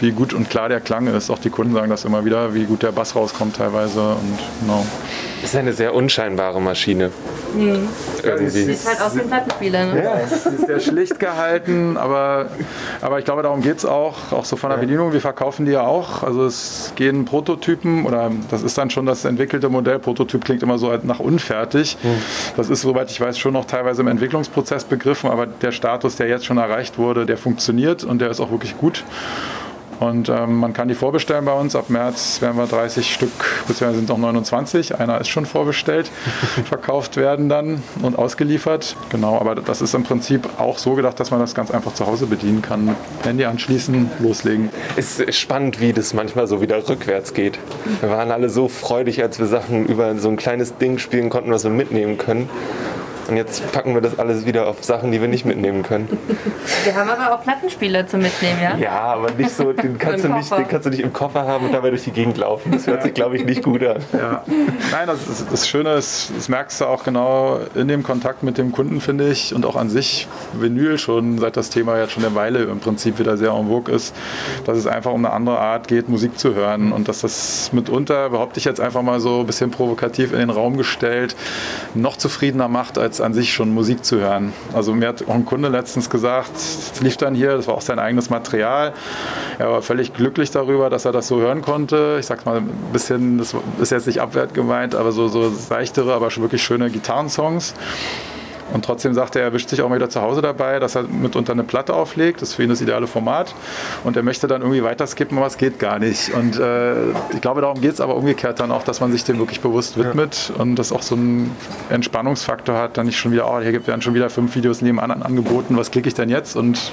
wie gut und klar der Klang ist. Auch die Kunden sagen das immer wieder, wie gut der Bass rauskommt teilweise und genau. Das ist eine sehr unscheinbare Maschine. Irgendwie. Sieht halt aus wie ein Plattenspieler, ne? Ja, es ist sehr schlicht gehalten, aber, aber ich glaube, darum geht es auch, auch so von der Bedienung. Wir verkaufen die ja auch. Also es gehen Prototypen oder das ist dann schon das entwickelte Modell. Prototyp klingt immer so nach unfertig. Das ist, soweit ich weiß, schon noch teilweise im Entwicklungsprozess begriffen, aber der Status, der jetzt schon erreicht wurde, der funktioniert und der ist auch wirklich gut. Und ähm, man kann die vorbestellen bei uns. Ab März werden wir 30 Stück, beziehungsweise sind noch 29. Einer ist schon vorbestellt, verkauft werden dann und ausgeliefert. Genau, aber das ist im Prinzip auch so gedacht, dass man das ganz einfach zu Hause bedienen kann. Handy anschließen, loslegen. Es ist spannend, wie das manchmal so wieder rückwärts geht. Wir waren alle so freudig, als wir Sachen über so ein kleines Ding spielen konnten, was wir mitnehmen können. Und jetzt packen wir das alles wieder auf Sachen, die wir nicht mitnehmen können. Wir haben aber auch Plattenspieler zum Mitnehmen, ja? Ja, aber nicht so, den kannst, du nicht, den kannst du nicht im Koffer haben und dabei durch die Gegend laufen. Das hört sich, glaube ich, nicht gut an. Ja. Nein, das, ist, das Schöne ist, das merkst du auch genau in dem Kontakt mit dem Kunden, finde ich, und auch an sich Vinyl schon, seit das Thema jetzt schon eine Weile im Prinzip wieder sehr en vogue ist, dass es einfach um eine andere Art geht, Musik zu hören und dass das mitunter, behaupte ich jetzt einfach mal so ein bisschen provokativ in den Raum gestellt, noch zufriedener macht, als an sich schon Musik zu hören. Also mir hat auch ein Kunde letztens gesagt, es lief dann hier, das war auch sein eigenes Material, er war völlig glücklich darüber, dass er das so hören konnte. Ich sag mal ein bisschen, das ist jetzt nicht abwert gemeint, aber so, so seichtere, aber schon wirklich schöne Gitarrensongs. Und trotzdem sagt er, er wischt sich auch mal wieder zu Hause dabei, dass er mitunter eine Platte auflegt. Das ist für ihn das ideale Format. Und er möchte dann irgendwie weiter skippen, aber es geht gar nicht. Und äh, ich glaube, darum geht es aber umgekehrt dann auch, dass man sich dem wirklich bewusst widmet und das auch so einen Entspannungsfaktor hat. Dann nicht schon wieder, oh, hier gibt werden schon wieder fünf Videos nebenan angeboten, was klicke ich denn jetzt? Und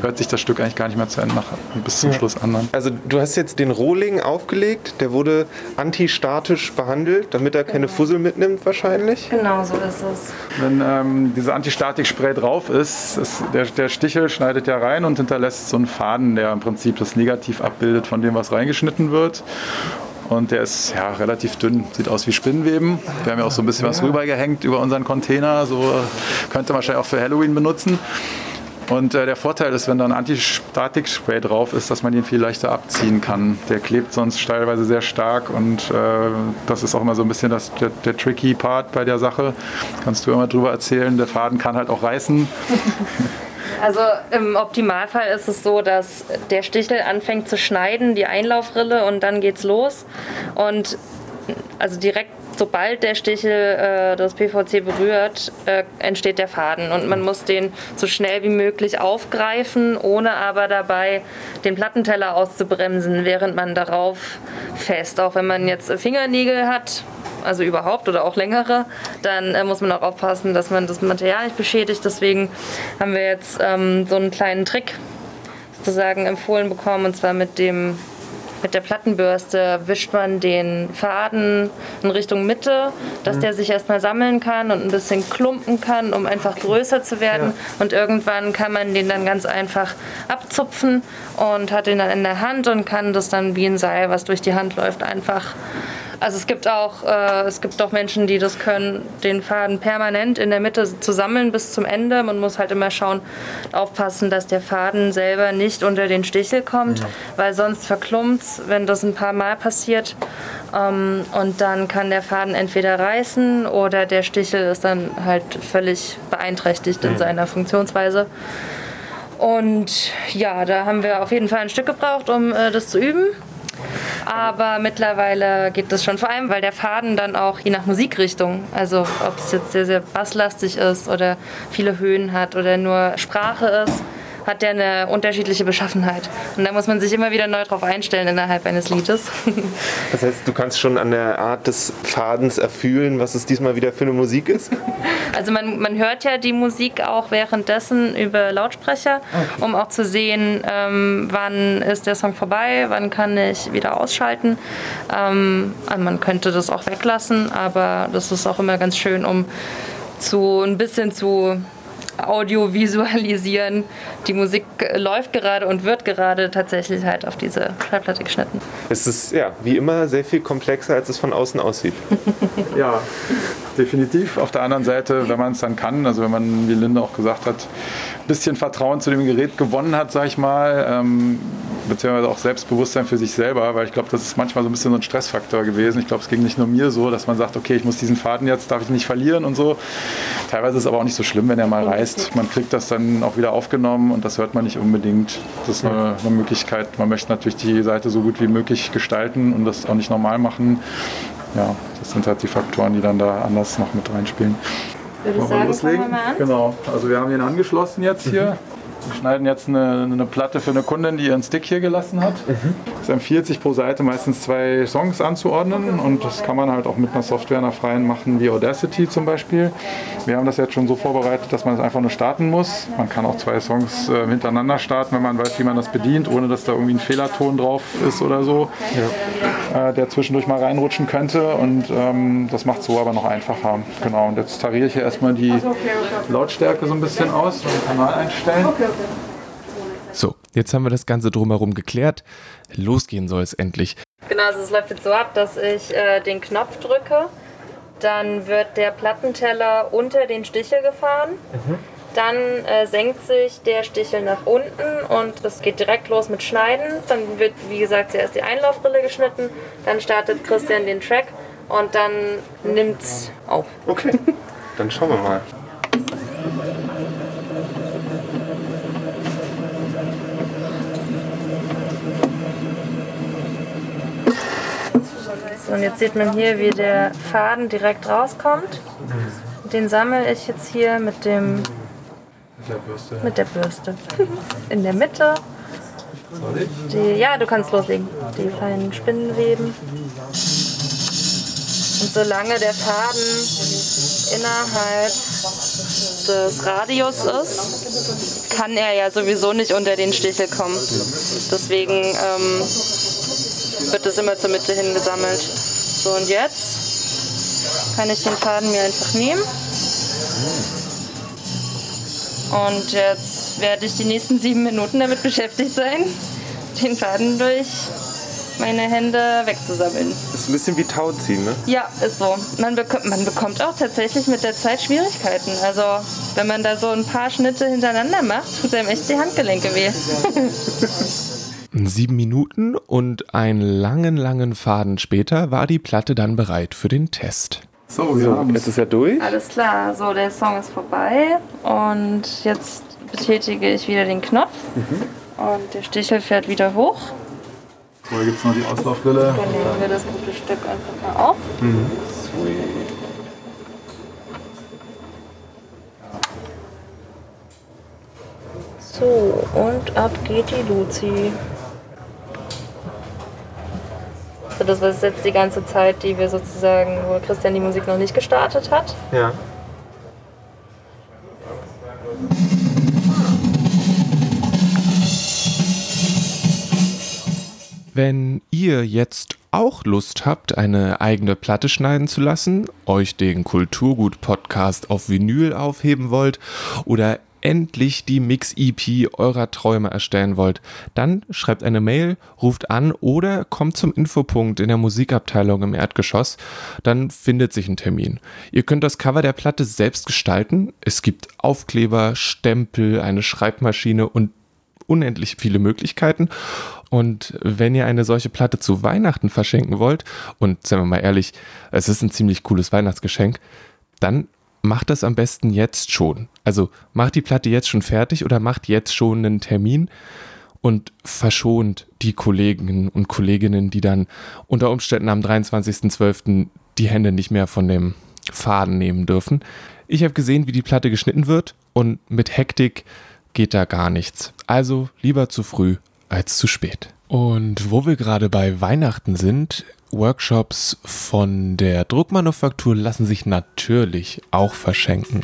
hört sich das Stück eigentlich gar nicht mehr zu Ende nach, bis zum Schluss an. dann. Also du hast jetzt den Rohling aufgelegt, der wurde antistatisch behandelt, damit er keine Fussel mitnimmt wahrscheinlich. Genau so ist es. Wenn ähm, diese Antistatik-Spray drauf ist, ist der, der Stichel schneidet ja rein und hinterlässt so einen Faden, der im Prinzip das Negativ abbildet von dem, was reingeschnitten wird. Und der ist ja relativ dünn, sieht aus wie Spinnenweben. Wir haben ja auch so ein bisschen was rübergehängt über unseren Container, so äh, könnte man wahrscheinlich auch für Halloween benutzen. Und äh, der Vorteil ist, wenn da ein Antistatik-Spray drauf ist, dass man ihn viel leichter abziehen kann. Der klebt sonst teilweise sehr stark und äh, das ist auch immer so ein bisschen das, der, der tricky Part bei der Sache. Kannst du immer drüber erzählen. Der Faden kann halt auch reißen. Also im Optimalfall ist es so, dass der Stichel anfängt zu schneiden, die Einlaufrille und dann geht's los. Und also direkt sobald der Stichel äh, das PVC berührt, äh, entsteht der Faden und man muss den so schnell wie möglich aufgreifen, ohne aber dabei den Plattenteller auszubremsen, während man darauf fest. Auch wenn man jetzt Fingernägel hat, also überhaupt oder auch längere, dann äh, muss man auch aufpassen, dass man das Material nicht beschädigt. Deswegen haben wir jetzt ähm, so einen kleinen Trick sozusagen empfohlen bekommen und zwar mit dem mit der Plattenbürste wischt man den Faden in Richtung Mitte, dass der sich erstmal sammeln kann und ein bisschen klumpen kann, um einfach größer zu werden. Ja. Und irgendwann kann man den dann ganz einfach abzupfen und hat den dann in der Hand und kann das dann wie ein Seil, was durch die Hand läuft, einfach also es gibt auch, äh, es gibt auch Menschen, die das können, den Faden permanent in der Mitte zu sammeln bis zum Ende. Man muss halt immer schauen, aufpassen, dass der Faden selber nicht unter den Stichel kommt, ja. weil sonst verklumpt wenn das ein paar Mal passiert. Ähm, und dann kann der Faden entweder reißen oder der Stichel ist dann halt völlig beeinträchtigt in seiner Funktionsweise. Und ja, da haben wir auf jeden Fall ein Stück gebraucht, um äh, das zu üben. Aber mittlerweile geht das schon, vor allem weil der Faden dann auch je nach Musikrichtung, also ob es jetzt sehr, sehr basslastig ist oder viele Höhen hat oder nur Sprache ist, hat der eine unterschiedliche Beschaffenheit. Und da muss man sich immer wieder neu drauf einstellen innerhalb eines Liedes. Das heißt, du kannst schon an der Art des Fadens erfühlen, was es diesmal wieder für eine Musik ist? Also man, man hört ja die Musik auch währenddessen über Lautsprecher, okay. um auch zu sehen, ähm, wann ist der Song vorbei, wann kann ich wieder ausschalten. Ähm, also man könnte das auch weglassen, aber das ist auch immer ganz schön, um zu ein bisschen zu audiovisualisieren. Die Musik läuft gerade und wird gerade tatsächlich halt auf diese Schallplatte geschnitten. Es ist ja wie immer sehr viel komplexer, als es von außen aussieht. ja, definitiv. Auf der anderen Seite, wenn man es dann kann, also wenn man, wie Linda auch gesagt hat, ein bisschen Vertrauen zu dem Gerät gewonnen hat, sag ich mal, ähm, beziehungsweise auch Selbstbewusstsein für sich selber, weil ich glaube, das ist manchmal so ein bisschen so ein Stressfaktor gewesen. Ich glaube, es ging nicht nur mir so, dass man sagt, okay, ich muss diesen Faden jetzt, darf ich nicht verlieren und so. Teilweise ist es aber auch nicht so schlimm, wenn er mal reißt. Man kriegt das dann auch wieder aufgenommen und das hört man nicht unbedingt. Das ist eine, eine Möglichkeit. Man möchte natürlich die Seite so gut wie möglich gestalten und das auch nicht normal machen. Ja, das sind halt die Faktoren, die dann da anders noch mit reinspielen. Würde ich sagen, loslegen? wir mal an? Genau, also wir haben ihn angeschlossen jetzt hier. Mhm. Wir schneiden jetzt eine, eine, Platte für eine Kundin, die ihren Stick hier gelassen hat. Mhm. Es empfiehlt sich pro Seite meistens zwei Songs anzuordnen und das kann man halt auch mit einer Software, einer freien machen, wie Audacity zum Beispiel. Wir haben das jetzt schon so vorbereitet, dass man es einfach nur starten muss. Man kann auch zwei Songs äh, hintereinander starten, wenn man weiß, wie man das bedient, ohne dass da irgendwie ein Fehlerton drauf ist oder so, ja. äh, der zwischendurch mal reinrutschen könnte. Und ähm, das macht es so aber noch einfacher. Genau. Und jetzt tariere ich hier erstmal die Lautstärke so ein bisschen aus und den Kanal einstellen. So, jetzt haben wir das Ganze drumherum geklärt. Losgehen soll es endlich. Genau, also es läuft jetzt so ab, dass ich äh, den Knopf drücke. Dann wird der Plattenteller unter den Stichel gefahren. Mhm. Dann äh, senkt sich der Stichel nach unten und es geht direkt los mit Schneiden. Dann wird, wie gesagt, zuerst die Einlaufbrille geschnitten. Dann startet Christian den Track und dann nimmt es auf. Okay, dann schauen wir mal. So, und jetzt sieht man hier, wie der Faden direkt rauskommt. Den sammle ich jetzt hier mit dem mit der Bürste. Mit der Bürste. In der Mitte. Die, ja, du kannst loslegen. Die feinen Spinnenweben. Und solange der Faden innerhalb des Radius ist, kann er ja sowieso nicht unter den Stichel kommen. Deswegen ähm, wird das immer zur Mitte hin gesammelt. So und jetzt kann ich den Faden mir einfach nehmen. Und jetzt werde ich die nächsten sieben Minuten damit beschäftigt sein, den Faden durch meine Hände wegzusammeln. Ist ein bisschen wie Tauziehen, ne? Ja, ist so. Man, bek man bekommt auch tatsächlich mit der Zeit Schwierigkeiten. Also wenn man da so ein paar Schnitte hintereinander macht, tut einem echt die Handgelenke weh. Sieben Minuten und einen langen, langen Faden später war die Platte dann bereit für den Test. So, wir haben Jetzt ist er durch. Alles klar, so der Song ist vorbei und jetzt betätige ich wieder den Knopf und der Stichel fährt wieder hoch. Vorher gibt es noch die Auslaufbrille. Dann nehmen wir das gute Stück einfach mal auf. So, und ab geht die Luzi. So, das war jetzt die ganze Zeit, die wir sozusagen, wo Christian die Musik noch nicht gestartet hat. Ja. Wenn ihr jetzt auch Lust habt, eine eigene Platte schneiden zu lassen, euch den Kulturgut-Podcast auf Vinyl aufheben wollt oder endlich die Mix-EP eurer Träume erstellen wollt, dann schreibt eine Mail, ruft an oder kommt zum Infopunkt in der Musikabteilung im Erdgeschoss, dann findet sich ein Termin. Ihr könnt das Cover der Platte selbst gestalten. Es gibt Aufkleber, Stempel, eine Schreibmaschine und unendlich viele Möglichkeiten. Und wenn ihr eine solche Platte zu Weihnachten verschenken wollt, und seien wir mal ehrlich, es ist ein ziemlich cooles Weihnachtsgeschenk, dann macht das am besten jetzt schon. Also macht die Platte jetzt schon fertig oder macht jetzt schon einen Termin und verschont die Kolleginnen und Kolleginnen, die dann unter Umständen am 23.12. die Hände nicht mehr von dem Faden nehmen dürfen. Ich habe gesehen, wie die Platte geschnitten wird und mit Hektik geht da gar nichts. Also lieber zu früh als zu spät. Und wo wir gerade bei Weihnachten sind, Workshops von der Druckmanufaktur lassen sich natürlich auch verschenken.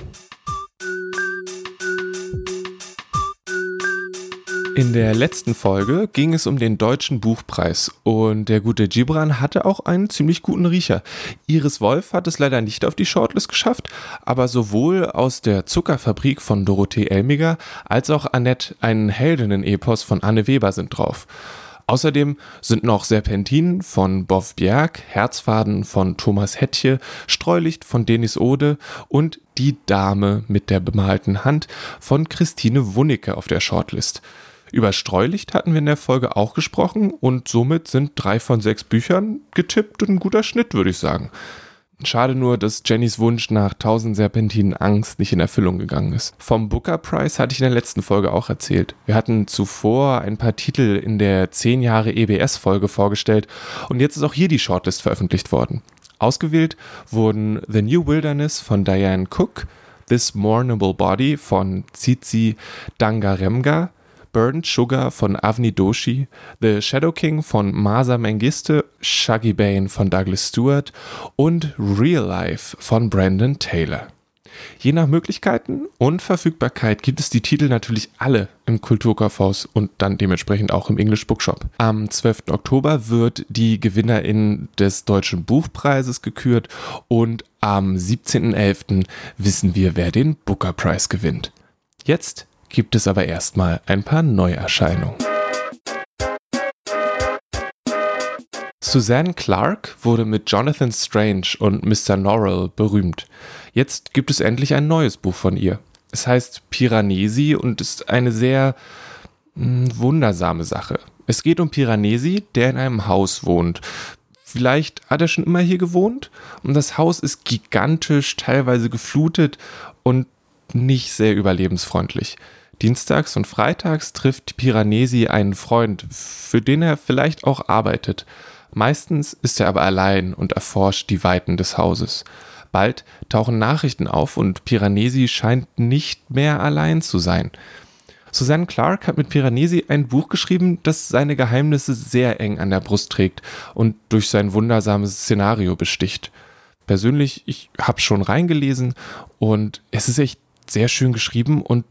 In der letzten Folge ging es um den Deutschen Buchpreis und der gute Gibran hatte auch einen ziemlich guten Riecher. Iris Wolf hat es leider nicht auf die Shortlist geschafft, aber sowohl aus der Zuckerfabrik von Dorothee Elmiger als auch Annette ein Heldinnen-Epos von Anne Weber sind drauf. Außerdem sind noch Serpentin von Boff Bjerg, Herzfaden von Thomas Hettche, Streulicht von Denis Ode und Die Dame mit der bemalten Hand von Christine Wunicke auf der Shortlist. Über Streulicht hatten wir in der Folge auch gesprochen und somit sind drei von sechs Büchern getippt und ein guter Schnitt, würde ich sagen. Schade nur, dass Jennys Wunsch nach 1000 Serpentinen Angst nicht in Erfüllung gegangen ist. Vom Booker Prize hatte ich in der letzten Folge auch erzählt. Wir hatten zuvor ein paar Titel in der 10 Jahre EBS-Folge vorgestellt und jetzt ist auch hier die Shortlist veröffentlicht worden. Ausgewählt wurden The New Wilderness von Diane Cook, This Mournable Body von Tsitsi Dangaremga, Burnt Sugar von Avni Doshi, The Shadow King von Masa Mengiste, Shaggy Bane von Douglas Stewart und Real Life von Brandon Taylor. Je nach Möglichkeiten und Verfügbarkeit gibt es die Titel natürlich alle im Kulturkaufhaus und dann dementsprechend auch im English Bookshop. Am 12. Oktober wird die Gewinnerin des Deutschen Buchpreises gekürt und am 17.11. wissen wir, wer den Booker Prize gewinnt. Jetzt gibt es aber erstmal ein paar Neuerscheinungen. Suzanne Clark wurde mit Jonathan Strange und Mr. Norrell berühmt. Jetzt gibt es endlich ein neues Buch von ihr. Es heißt Piranesi und ist eine sehr mh, wundersame Sache. Es geht um Piranesi, der in einem Haus wohnt. Vielleicht hat er schon immer hier gewohnt und das Haus ist gigantisch, teilweise geflutet und nicht sehr überlebensfreundlich. Dienstags und freitags trifft Piranesi einen Freund, für den er vielleicht auch arbeitet. Meistens ist er aber allein und erforscht die Weiten des Hauses. Bald tauchen Nachrichten auf und Piranesi scheint nicht mehr allein zu sein. Susanne Clark hat mit Piranesi ein Buch geschrieben, das seine Geheimnisse sehr eng an der Brust trägt und durch sein wundersames Szenario besticht. Persönlich, ich habe schon reingelesen und es ist echt sehr schön geschrieben und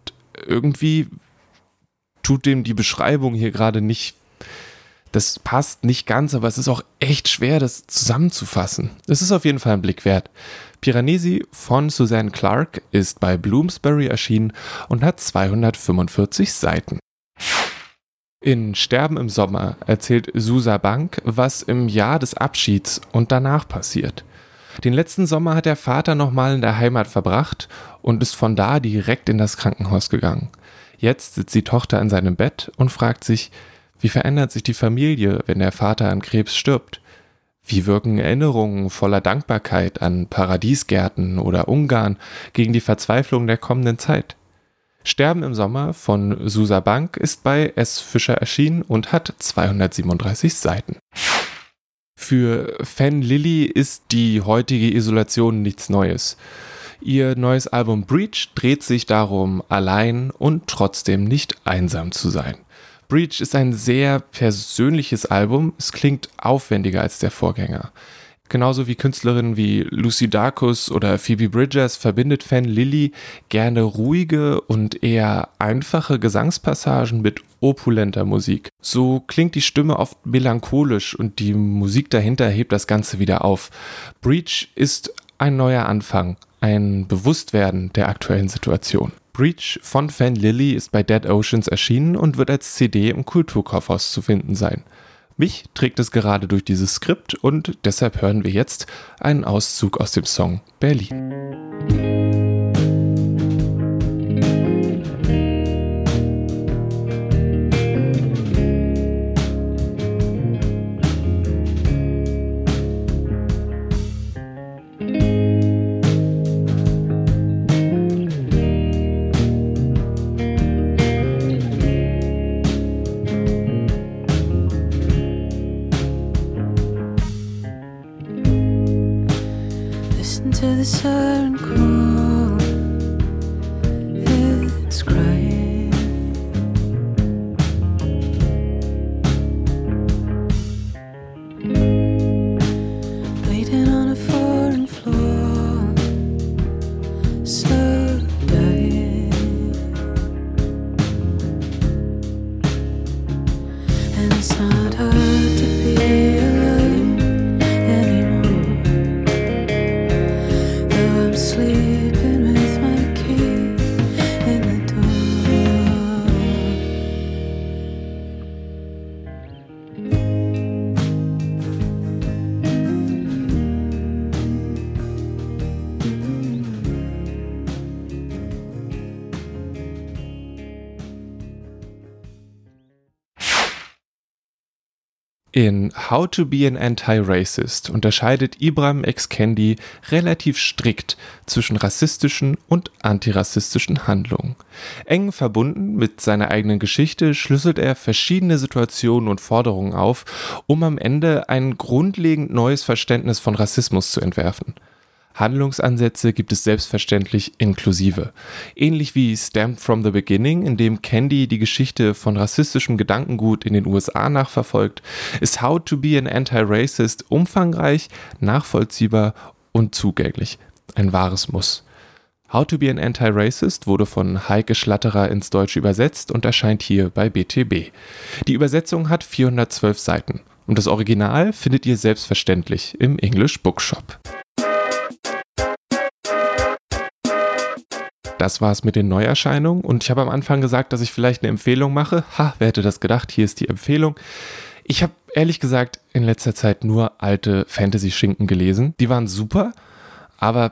irgendwie tut dem die Beschreibung hier gerade nicht. Das passt nicht ganz, aber es ist auch echt schwer, das zusammenzufassen. Es ist auf jeden Fall ein Blick wert. Piranesi von Suzanne Clark ist bei Bloomsbury erschienen und hat 245 Seiten. In Sterben im Sommer erzählt Susa Bank, was im Jahr des Abschieds und danach passiert. Den letzten Sommer hat der Vater nochmal in der Heimat verbracht und ist von da direkt in das Krankenhaus gegangen. Jetzt sitzt die Tochter in seinem Bett und fragt sich, wie verändert sich die Familie, wenn der Vater an Krebs stirbt? Wie wirken Erinnerungen voller Dankbarkeit an Paradiesgärten oder Ungarn gegen die Verzweiflung der kommenden Zeit? Sterben im Sommer von Susa Bank ist bei S. Fischer erschienen und hat 237 Seiten. Für Fan Lilly ist die heutige Isolation nichts Neues. Ihr neues Album Breach dreht sich darum, allein und trotzdem nicht einsam zu sein. Breach ist ein sehr persönliches Album. Es klingt aufwendiger als der Vorgänger. Genauso wie Künstlerinnen wie Lucy Dacus oder Phoebe Bridgers verbindet Fan Lilly gerne ruhige und eher einfache Gesangspassagen mit opulenter Musik. So klingt die Stimme oft melancholisch und die Musik dahinter hebt das Ganze wieder auf. Breach ist ein neuer Anfang, ein Bewusstwerden der aktuellen Situation. Breach von Fan Lilly ist bei Dead Oceans erschienen und wird als CD im Kulturkaufhaus zu finden sein. Mich trägt es gerade durch dieses Skript und deshalb hören wir jetzt einen Auszug aus dem Song Berlin. In How to be an Anti-Racist unterscheidet Ibram X. Kendi relativ strikt zwischen rassistischen und antirassistischen Handlungen. Eng verbunden mit seiner eigenen Geschichte schlüsselt er verschiedene Situationen und Forderungen auf, um am Ende ein grundlegend neues Verständnis von Rassismus zu entwerfen. Handlungsansätze gibt es selbstverständlich inklusive. Ähnlich wie Stamped from the Beginning, in dem Candy die Geschichte von rassistischem Gedankengut in den USA nachverfolgt, ist How to be an Anti-Racist umfangreich, nachvollziehbar und zugänglich. Ein wahres Muss. How to be an Anti-Racist wurde von Heike Schlatterer ins Deutsche übersetzt und erscheint hier bei BTB. Die Übersetzung hat 412 Seiten und das Original findet ihr selbstverständlich im English Bookshop. Das war es mit den Neuerscheinungen und ich habe am Anfang gesagt, dass ich vielleicht eine Empfehlung mache. Ha, wer hätte das gedacht? Hier ist die Empfehlung. Ich habe ehrlich gesagt in letzter Zeit nur alte Fantasy-Schinken gelesen. Die waren super, aber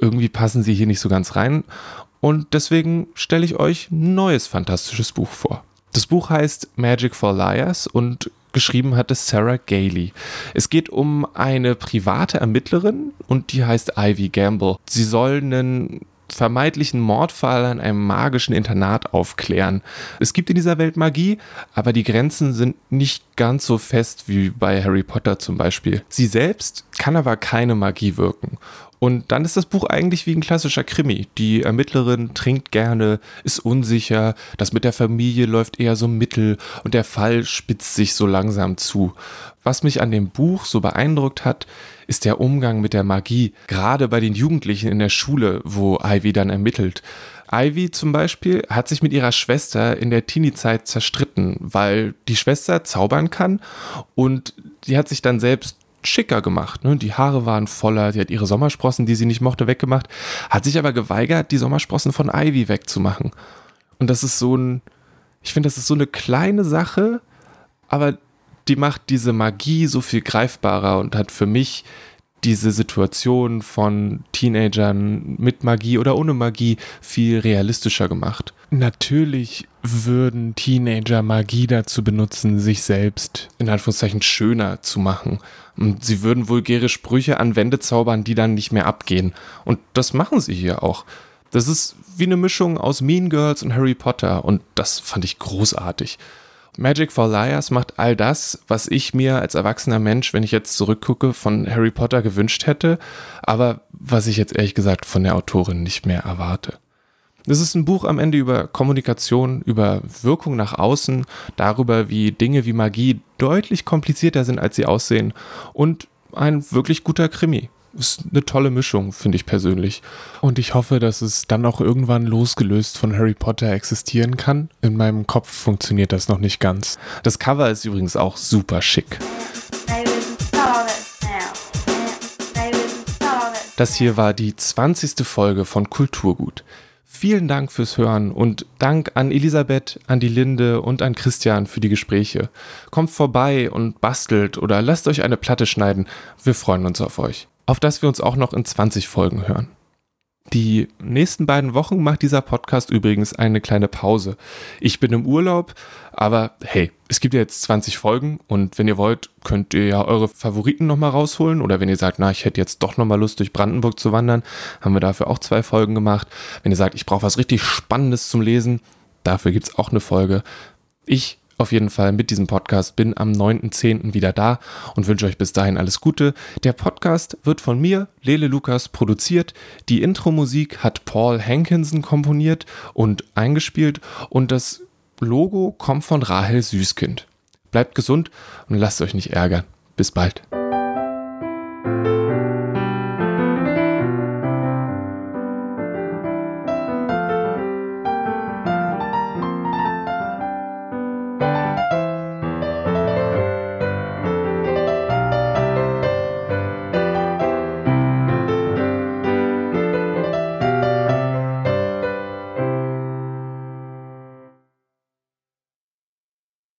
irgendwie passen sie hier nicht so ganz rein. Und deswegen stelle ich euch ein neues fantastisches Buch vor. Das Buch heißt Magic for Liars und geschrieben hat es Sarah Gailey. Es geht um eine private Ermittlerin und die heißt Ivy Gamble. Sie soll einen vermeintlichen Mordfall an einem magischen Internat aufklären. Es gibt in dieser Welt Magie, aber die Grenzen sind nicht ganz so fest wie bei Harry Potter zum Beispiel. Sie selbst kann aber keine Magie wirken. Und dann ist das Buch eigentlich wie ein klassischer Krimi. Die Ermittlerin trinkt gerne, ist unsicher, das mit der Familie läuft eher so mittel und der Fall spitzt sich so langsam zu. Was mich an dem Buch so beeindruckt hat, ist der Umgang mit der Magie, gerade bei den Jugendlichen in der Schule, wo Ivy dann ermittelt. Ivy zum Beispiel hat sich mit ihrer Schwester in der Teenie-Zeit zerstritten, weil die Schwester zaubern kann und sie hat sich dann selbst schicker gemacht. Ne? Die Haare waren voller, sie hat ihre Sommersprossen, die sie nicht mochte, weggemacht, hat sich aber geweigert, die Sommersprossen von Ivy wegzumachen. Und das ist so ein, Ich finde, das ist so eine kleine Sache, aber die macht diese Magie so viel greifbarer und hat für mich diese Situation von Teenagern mit Magie oder ohne Magie viel realistischer gemacht. Natürlich würden Teenager Magie dazu benutzen, sich selbst in Anführungszeichen schöner zu machen. Und sie würden vulgäre Sprüche an Wände zaubern, die dann nicht mehr abgehen. Und das machen sie hier auch. Das ist wie eine Mischung aus Mean Girls und Harry Potter und das fand ich großartig. Magic for Liars macht all das, was ich mir als erwachsener Mensch, wenn ich jetzt zurückgucke, von Harry Potter gewünscht hätte, aber was ich jetzt ehrlich gesagt von der Autorin nicht mehr erwarte. Das ist ein Buch am Ende über Kommunikation, über Wirkung nach außen, darüber, wie Dinge wie Magie deutlich komplizierter sind, als sie aussehen und ein wirklich guter Krimi ist eine tolle Mischung, finde ich persönlich. Und ich hoffe, dass es dann auch irgendwann losgelöst von Harry Potter existieren kann. In meinem Kopf funktioniert das noch nicht ganz. Das Cover ist übrigens auch super schick. Das hier war die 20. Folge von Kulturgut. Vielen Dank fürs Hören und Dank an Elisabeth, an die Linde und an Christian für die Gespräche. Kommt vorbei und bastelt oder lasst euch eine Platte schneiden. Wir freuen uns auf euch auf das wir uns auch noch in 20 Folgen hören. Die nächsten beiden Wochen macht dieser Podcast übrigens eine kleine Pause. Ich bin im Urlaub, aber hey, es gibt ja jetzt 20 Folgen und wenn ihr wollt, könnt ihr ja eure Favoriten nochmal rausholen oder wenn ihr sagt, na, ich hätte jetzt doch nochmal Lust durch Brandenburg zu wandern, haben wir dafür auch zwei Folgen gemacht. Wenn ihr sagt, ich brauche was richtig Spannendes zum Lesen, dafür gibt es auch eine Folge. Ich auf jeden Fall mit diesem Podcast. Bin am 9.10. wieder da und wünsche euch bis dahin alles Gute. Der Podcast wird von mir, Lele Lukas, produziert. Die Intro-Musik hat Paul Hankinson komponiert und eingespielt und das Logo kommt von Rahel Süßkind. Bleibt gesund und lasst euch nicht ärgern. Bis bald.